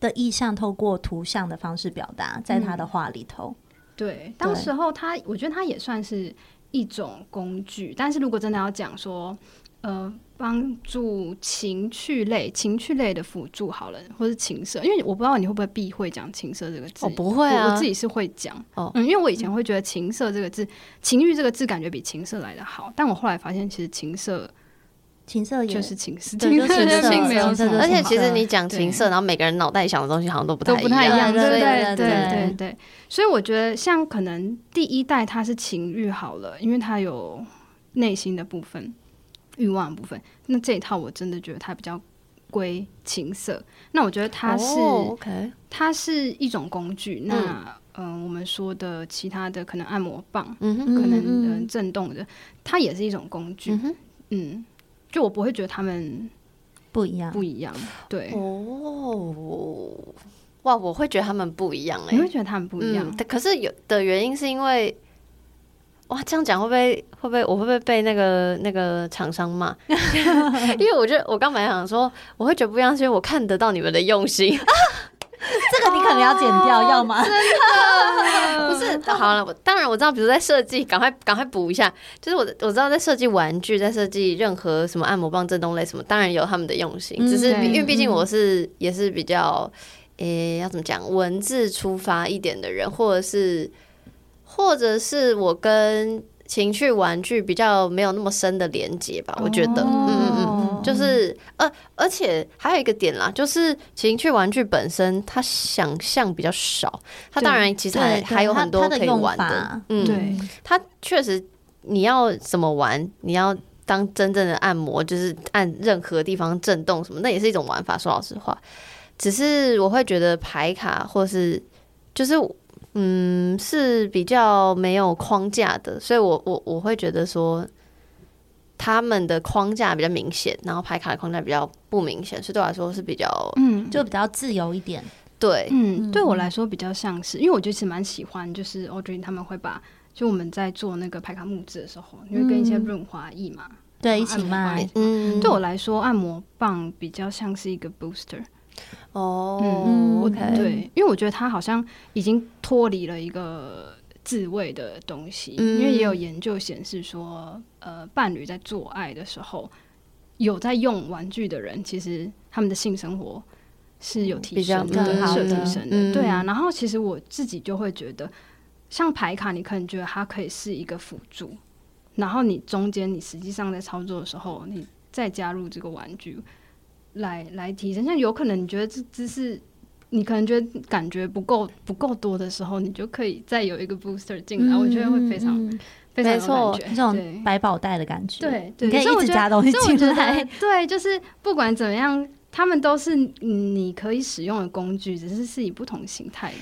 的意象透过图像的方式表达，在他的画里头。嗯、对，当时候他，我觉得他也算是一种工具。但是如果真的要讲说，呃，帮助情趣类、情趣类的辅助好了，或是情色，因为我不知道你会不会避讳讲情色这个字。我、哦、不会啊，我，我自己是会讲。哦，嗯，因为我以前会觉得情色这个字、情欲这个字感觉比情色来得好，但我后来发现其实情色。情色也就是情色，对，就是情色，而且其实你讲情色，然后每个人脑袋里想的东西好像都不太都不太一样，对对对？对。所以我觉得，像可能第一代它是情欲好了，因为它有内心的部分、欲望的部分。那这一套我真的觉得它比较归情色。那我觉得它是，OK，它是一种工具。那嗯，我们说的其他的可能按摩棒，嗯，可能嗯震动的，它也是一种工具，嗯。就我不会觉得他们不一样，不一样，对哦，哇，我会觉得他们不一样哎、欸，你会觉得他们不一样？嗯、可是有的原因是因为，哇，这样讲会不会会不会我会不会被那个那个厂商骂？因为我觉得我刚本来想说我会觉得不一样，是因为我看得到你们的用心。这个你可能要剪掉，哦、要吗？真的 不是，好了，我当然我知道，比如在设计，赶快赶快补一下。就是我我知道在设计玩具，在设计任何什么按摩棒、震动类什么，当然有他们的用心。嗯、只是因为毕竟我是、嗯、也是比较，诶、欸，要怎么讲，文字出发一点的人，或者是或者是我跟情趣玩具比较没有那么深的连接吧，我觉得，哦、嗯嗯嗯，就是，呃，而且还有一个点啦，就是情趣玩具本身它想象比较少，它当然其实还还有很多可以玩的，嗯，对，它确实你要怎么玩，你要当真正的按摩，就是按任何地方震动什么，那也是一种玩法。说老实话，只是我会觉得牌卡或是就是。嗯，是比较没有框架的，所以我我我会觉得说，他们的框架比较明显，然后排卡的框架比较不明显，所以对我来说是比较，嗯，就比较自由一点。对，嗯，对我来说比较像是，因为我就是蛮喜欢，就是 Audrey 他们会把，就我们在做那个排卡木质的时候，因为跟一些润滑液嘛，对，一起卖。嗯，对我来说，按摩棒比较像是一个 booster。哦，嗯，OK，对，因为我觉得它好像已经脱离了一个自慰的东西，嗯、因为也有研究显示说，呃，伴侣在做爱的时候，有在用玩具的人，其实他们的性生活是有提升的，是有提升的，嗯、对啊。然后其实我自己就会觉得，像牌卡，你可能觉得它可以是一个辅助，然后你中间你实际上在操作的时候，你再加入这个玩具。来来提升，像有可能你觉得这姿势，你可能觉得感觉不够不够多的时候，你就可以再有一个 booster 进来，嗯、我觉得会非常、嗯、非常有感觉，这种百宝袋的感觉。对，对，对，你可以一直加东西进来。对，就是不管怎么样，他们都是你可以使用的工具，只是是以不同形态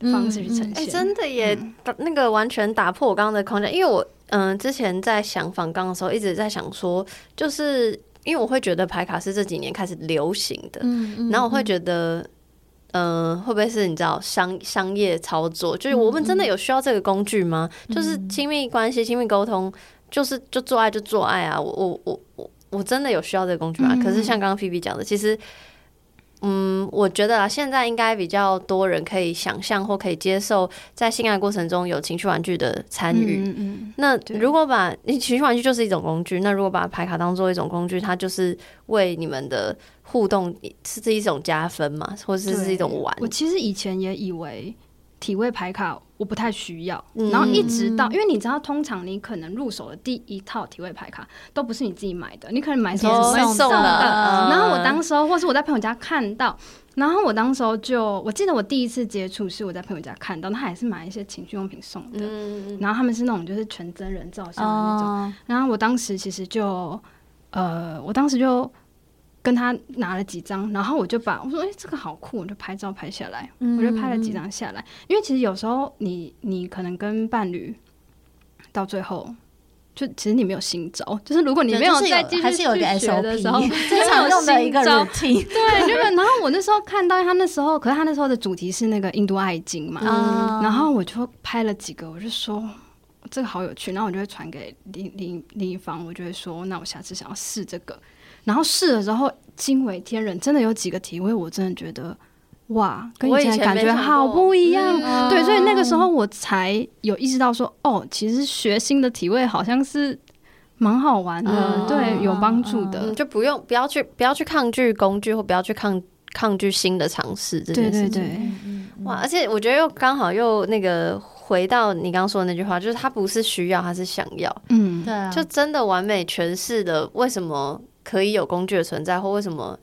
的方式去呈现。哎、嗯嗯欸，真的也、嗯、那个完全打破我刚刚的框架，因为我嗯、呃、之前在想仿钢的时候一直在想说，就是。因为我会觉得牌卡是这几年开始流行的，嗯嗯、然后我会觉得，嗯、呃，会不会是你知道商商业操作？就是我们真的有需要这个工具吗？嗯、就是亲密关系、亲密沟通，就是就做爱就做爱啊！我我我我我真的有需要这个工具吗？嗯、可是像刚刚 Phoebe 讲的，其实嗯，我觉得啊，现在应该比较多人可以想象或可以接受，在性爱过程中有情趣玩具的参与。嗯嗯。那如果把你情趣玩具就是一种工具，那如果把牌卡当做一种工具，它就是为你们的互动是这一种加分嘛，或者是一种玩？我其实以前也以为体位牌卡我不太需要，嗯、然后一直到因为你知道，通常你可能入手的第一套体位牌卡都不是你自己买的，你可能买什么送的。然后我当时候，或是我在朋友家看到，然后我当时候就我记得我第一次接触是我在朋友家看到，他也是买一些情趣用品送的，嗯、然后他们是那种就是全真人造像的那种，哦、然后我当时其实就呃，我当时就。跟他拿了几张，然后我就把我说：“哎、欸，这个好酷！”我就拍照拍下来，嗯、我就拍了几张下来。因为其实有时候你你可能跟伴侣到最后，就其实你没有新招，就是如果你没有再继续去学的时候，经常用的一个招。对，就是。然后我那时候看到他那时候，可是他那时候的主题是那个印度爱经嘛，嗯、然后我就拍了几个，我就说这个好有趣，然后我就会传给另另另一方，我就会说，那我下次想要试这个。然后试了之后惊为天人，真的有几个体位，我真的觉得哇，跟以前感觉好不一样。嗯、对，所以那个时候我才有意识到说，哦，其实学新的体位好像是蛮好玩的，嗯、对，有帮助的，就不用不要去不要去抗拒工具，或不要去抗抗拒新的尝试这件事情。对对对，哇！而且我觉得又刚好又那个回到你刚刚说的那句话，就是他不是需要，他是想要。嗯，对啊，就真的完美诠释了为什么。可以有工具的存在，或为什么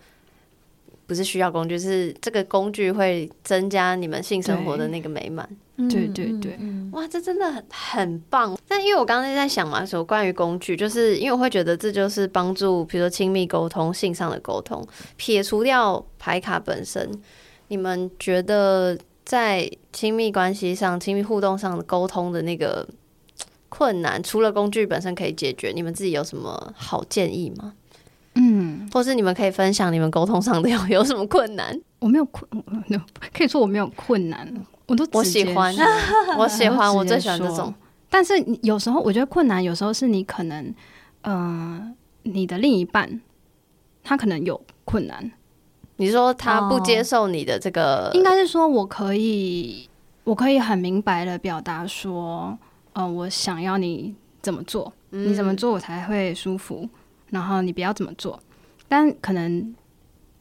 不是需要工具？是这个工具会增加你们性生活的那个美满。对对对，哇，这真的很很棒。但因为我刚刚在想嘛，说关于工具，就是因为我会觉得这就是帮助，比如说亲密沟通、性上的沟通。撇除掉牌卡本身，你们觉得在亲密关系上、亲密互动上的沟通的那个困难，除了工具本身可以解决，你们自己有什么好建议吗？嗯，或是你们可以分享你们沟通上的有 有什么困难？我没有困，可以说我没有困难，我都我喜欢，我喜欢，我最喜欢这种。但是有时候我觉得困难，有时候是你可能，呃，你的另一半他可能有困难。你说他不接受你的这个，哦、应该是说我可以，我可以很明白的表达说，呃，我想要你怎么做，嗯、你怎么做我才会舒服。然后你不要怎么做，但可能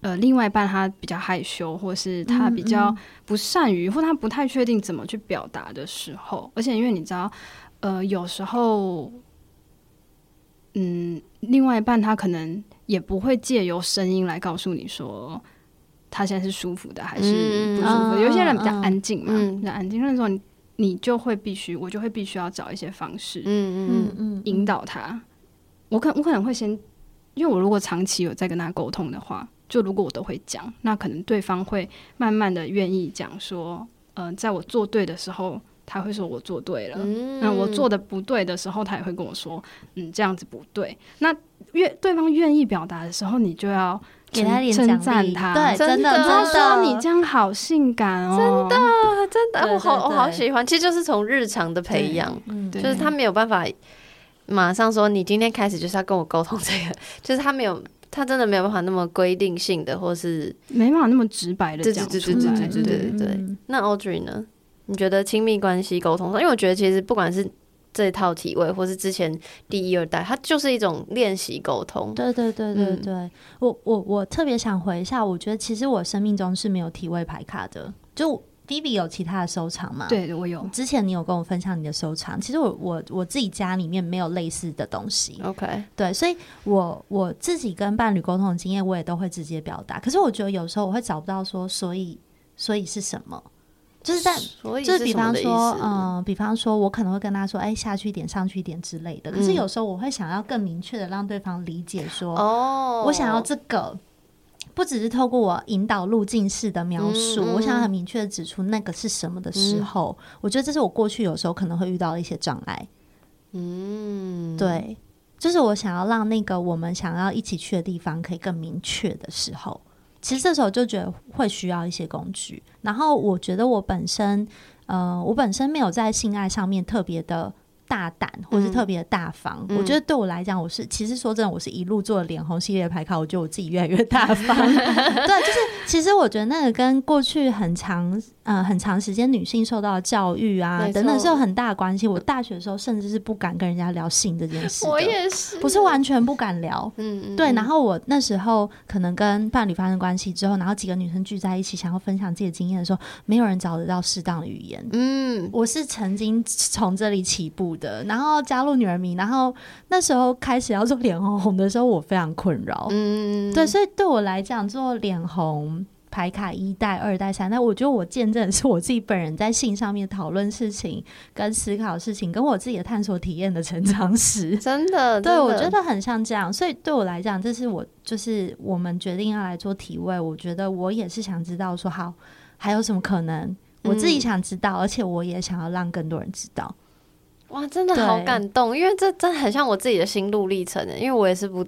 呃，另外一半他比较害羞，或是他比较不善于，嗯嗯或他不太确定怎么去表达的时候，而且因为你知道，呃，有时候，嗯，另外一半他可能也不会借由声音来告诉你说他现在是舒服的还是不舒服。嗯、有些人比较安静嘛，嗯、比较安静，那时候你你就会必须，我就会必须要找一些方式，嗯嗯嗯，引导他。我可我可能会先，因为我如果长期有在跟他沟通的话，就如果我都会讲，那可能对方会慢慢的愿意讲说，嗯、呃，在我做对的时候，他会说我做对了，嗯、那我做的不对的时候，他也会跟我说，嗯，这样子不对。那愿对方愿意表达的时候，你就要给他点称赞他，对，真的，他说你这样好性感哦，真的，真的，我好我好喜欢，其实就是从日常的培养，嗯，就是他没有办法。马上说你今天开始就是要跟我沟通这个，就是他没有，他真的没有办法那么规定性的，或是没办法那么直白的讲出来。对对对对对对对。那 Audrey 呢？你觉得亲密关系沟通上，因为我觉得其实不管是这套体位，或是之前第一二代，它就是一种练习沟通。对对对对对，我我我特别想回一下，我觉得其实我生命中是没有体位牌卡的，就 Vivi 有其他的收藏吗？对，我有。之前你有跟我分享你的收藏，其实我我我自己家里面没有类似的东西。OK，对，所以我我自己跟伴侣沟通的经验，我也都会直接表达。可是我觉得有时候我会找不到说，所以所以是什么？就是在，所以是就是比方说，嗯、呃，比方说我可能会跟他说，哎、欸，下去一点，上去一点之类的。可是有时候我会想要更明确的让对方理解说，哦，我想要这个。不只是透过我引导路径式的描述，嗯嗯、我想很明确的指出那个是什么的时候，嗯、我觉得这是我过去有时候可能会遇到的一些障碍。嗯，对，就是我想要让那个我们想要一起去的地方可以更明确的时候，其实这时候就觉得会需要一些工具。然后我觉得我本身，呃，我本身没有在性爱上面特别的大胆，或是特别大方。嗯、我觉得对我来讲，我是其实说真的，我是一路做脸红系列牌卡，我觉得我自己越来越大方。对，就是其实我觉得那个跟过去很长呃很长时间女性受到的教育啊等等是有很大的关系。我大学的时候甚至是不敢跟人家聊性这件事，我也是，不是完全不敢聊。嗯嗯，对。然后我那时候可能跟伴侣发生关系之后，然后几个女生聚在一起，想要分享自己的经验的时候，没有人找得到适当的语言。嗯，我是曾经从这里起步的，然后加入女儿迷，然后那时候开始要做脸红红的时候，我非常困扰。嗯，对，所以对我来讲，做脸红牌卡一代、二代、三代，我觉得我见证的是我自己本人在性上面讨论事情、跟思考事情，跟我自己的探索体验的成长史。真的，对，我觉得很像这样。所以对我来讲，这是我就是我们决定要来做体位，我觉得我也是想知道说，好，还有什么可能？我自己想知道，嗯、而且我也想要让更多人知道。哇，真的好感动，因为这真的很像我自己的心路历程。因为我也是不，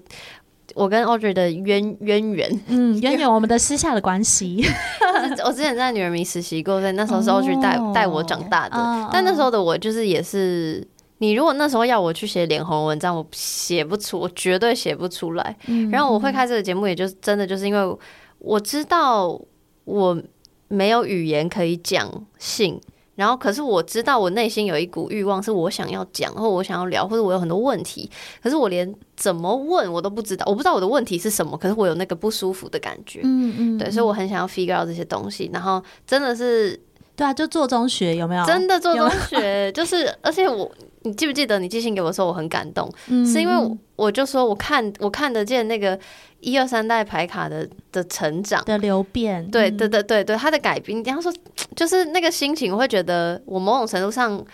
我跟 Audrey 的渊渊源，嗯，渊源，我们的私下的关系。我之前在女人迷实习过，所以那时候是 Audrey 带带我长大的。哦、但那时候的我，就是也是你，如果那时候要我去写脸红文章，我写不出，我绝对写不出来。嗯、然后我会开这个节目，也就是真的就是因为我知道我。没有语言可以讲性，然后可是我知道我内心有一股欲望，是我想要讲，或我想要聊，或者我有很多问题，可是我连怎么问我都不知道，我不知道我的问题是什么，可是我有那个不舒服的感觉，嗯嗯，对，所以我很想要 figure out 这些东西，然后真的是，对啊，就做中学有没有？真的做中学，就是，而且我，你记不记得你寄信给我的时候，我很感动，嗯、是因为我，我就说我看我看得见那个。一二三代牌卡的的成长的流变，对对对对对，它的改变。然后说，就是那个心情，我会觉得我某种程度上。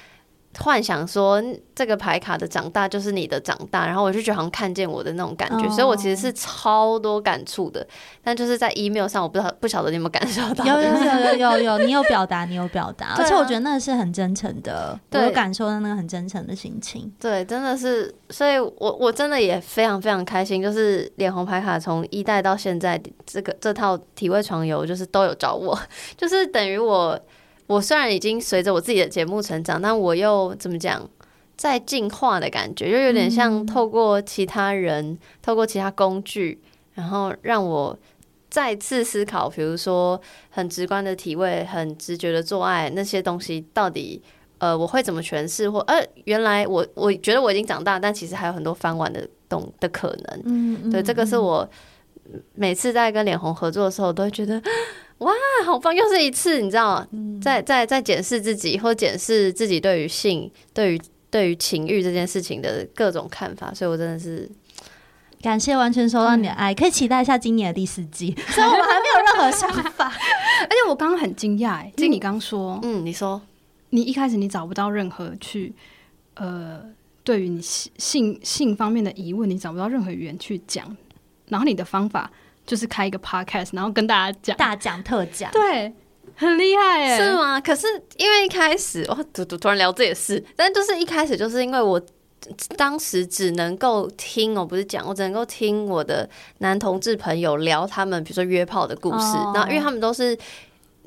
幻想说这个牌卡的长大就是你的长大，然后我就觉得好像看见我的那种感觉，oh. 所以我其实是超多感触的。但就是在 email 上，我不知道不晓得你有没有感受到？有有有有有有，你有表达，你有表达，而且我觉得那是很真诚的，对我有感受到那个很真诚的心情。对，真的是，所以我我真的也非常非常开心，就是脸红牌卡从一代到现在，这个这套体位床游就是都有找我，就是等于我。我虽然已经随着我自己的节目成长，但我又怎么讲，在进化的感觉，就有点像透过其他人，嗯、透过其他工具，然后让我再次思考，比如说很直观的体位，很直觉的做爱那些东西，到底呃我会怎么诠释？或呃原来我 我觉得我已经长大，但其实还有很多翻玩的动的可能。嗯，嗯对，这个是我每次在跟脸红合作的时候，我都会觉得。哇，好棒！又是一次，你知道在在在检视自己，或检视自己对于性、对于对于情欲这件事情的各种看法，所以我真的是感谢完全收到你的爱，嗯、可以期待一下今年的第四季。所以我们还没有任何想法，而且我刚刚很惊讶，哎，就你刚说，嗯，你说你一开始你找不到任何去呃，对于你性性方面的疑问，你找不到任何语言去讲，然后你的方法。就是开一个 podcast，然后跟大家讲。大讲特讲，对，很厉害哎，是吗？可是因为一开始哇，突突突然聊这也是，但就是一开始就是因为我当时只能够听，我不是讲，我只能够听我的男同志朋友聊他们，比如说约炮的故事，哦、然后因为他们都是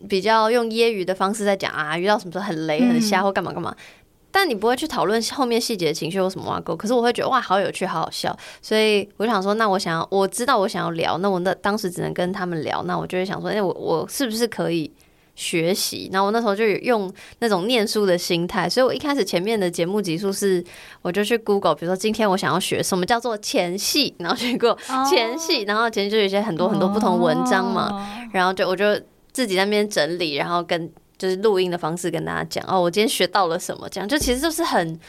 比较用揶揄的方式在讲啊，遇到什么时候很雷、很瞎或干嘛干嘛。嗯但你不会去讨论后面细节的情绪有什么挖沟，可是我会觉得哇，好有趣，好好笑，所以我就想说，那我想要，我知道我想要聊，那我那当时只能跟他们聊，那我就会想说，哎、欸，我我是不是可以学习？那我那时候就用那种念书的心态，所以我一开始前面的节目集数是，我就去 Google，比如说今天我想要学什么叫做前戏，然后去过前戏，然后前就有一些很多很多不同文章嘛，然后就我就自己在那边整理，然后跟。就是录音的方式跟大家讲哦，我今天学到了什么？这样就其实就是很。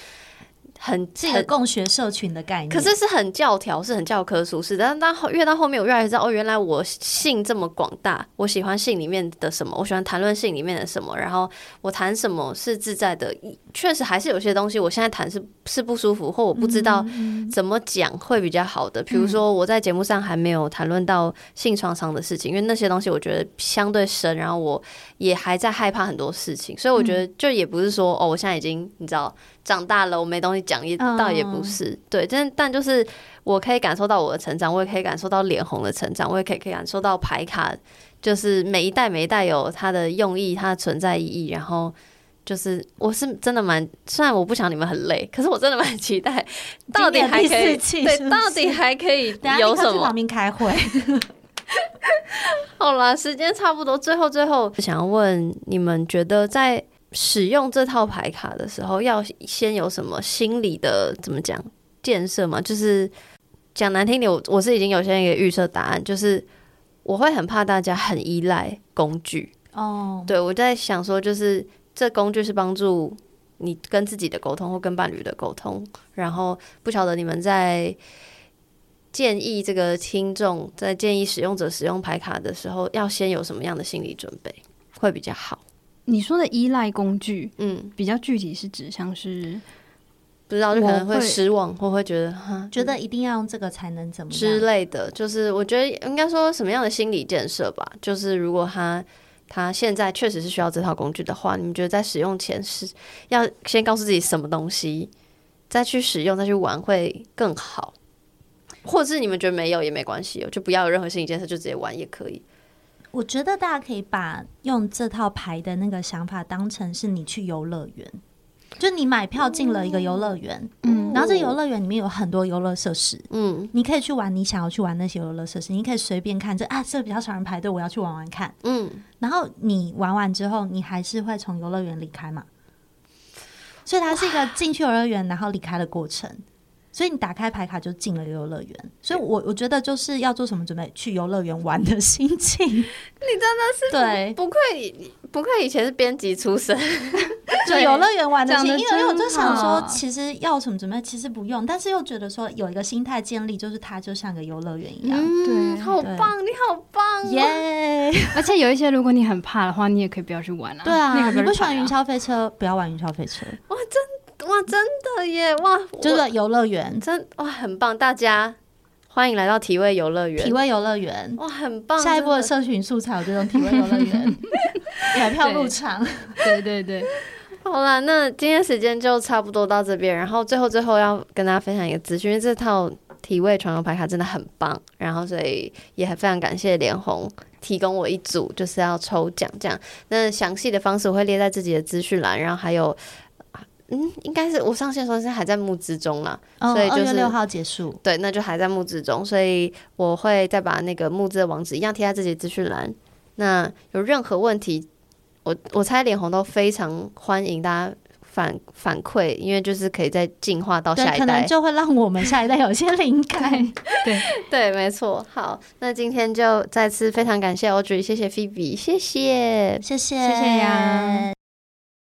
很这个共学社群的概念，可是是很教条，是很教科书式。但但越到后面，我越来越知道哦，原来我性这么广大，我喜欢性里面的什么，我喜欢谈论性里面的什么，然后我谈什么是自在的。确实还是有些东西，我现在谈是是不舒服，或我不知道怎么讲会比较好的。比如说我在节目上还没有谈论到性创伤的事情，因为那些东西我觉得相对深，然后我也还在害怕很多事情，所以我觉得就也不是说哦，我现在已经你知道。长大了，我没东西讲，也倒也不是，嗯、对，但但就是我可以感受到我的成长，我也可以感受到脸红的成长，我也可以可以感受到牌卡，就是每一代每一代有它的用意，它的存在意义，然后就是我是真的蛮，虽然我不想你们很累，可是我真的蛮期待，到底还可以对，到底还可以有什么？旁边开会。好啦，时间差不多，最后最后想要问你们，觉得在使用这套牌卡的时候，要先有什么心理的怎么讲建设吗？就是讲难听点，我我是已经有先一个预设答案，就是我会很怕大家很依赖工具哦。Oh. 对，我在想说，就是。这工具是帮助你跟自己的沟通或跟伴侣的沟通，然后不晓得你们在建议这个听众在建议使用者使用牌卡的时候，要先有什么样的心理准备会比较好？你说的依赖工具，嗯，比较具体是指像是不知道就可能会失望，或会觉得哈，觉得一定要用这个才能怎么之类的，就是我觉得应该说什么样的心理建设吧，就是如果他。他现在确实是需要这套工具的话，你们觉得在使用前是要先告诉自己什么东西，再去使用、再去玩会更好，或者是你们觉得没有也没关系，就不要有任何心理建设，就直接玩也可以。我觉得大家可以把用这套牌的那个想法当成是你去游乐园。就你买票进了一个游乐园，嗯，然后这游乐园里面有很多游乐设施，嗯，你可以去玩你想要去玩那些游乐设施，你可以随便看，这啊，这个比较少人排队，我要去玩玩看，嗯，然后你玩完之后，你还是会从游乐园离开嘛，所以它是一个进去游乐园然后离开的过程。所以你打开牌卡就进了游乐园，所以我我觉得就是要做什么准备去游乐园玩的心情。你真的是对，不愧不愧以前是编辑出身，就游乐园玩的心情。因为我就想说，其实要什么准备，其实不用，但是又觉得说有一个心态建立，就是它就像个游乐园一样。嗯、对，好棒，你好棒，耶、yeah！而且有一些，如果你很怕的话，你也可以不要去玩啊。对啊，你不喜欢云霄飞车，不要玩云霄飞车。哇，真。哇，真的耶！哇，真的游乐园真哇很棒，大家欢迎来到体味游乐园。体味游乐园哇，很棒！下一波的社群素材，我就用体味游乐园 买票入场。对对对，好啦，那今天时间就差不多到这边。然后最后最后要跟大家分享一个资讯，因为这套体味传游牌卡真的很棒。然后所以也很非常感谢连红提供我一组，就是要抽奖这样。那详细的方式我会列在自己的资讯栏，然后还有。嗯，应该是我上线的时候是还在募资中啦，哦、所以就是二月六号结束。对，那就还在募资中，所以我会再把那个募资的网址一样贴在自己的资讯栏。那有任何问题，我我猜脸红都非常欢迎大家反反馈，因为就是可以再进化到下一代，可能就会让我们下一代有些灵感。对 对，没错。好，那今天就再次非常感谢 Audrey，谢谢 Phoebe，谢谢，谢谢，谢谢呀。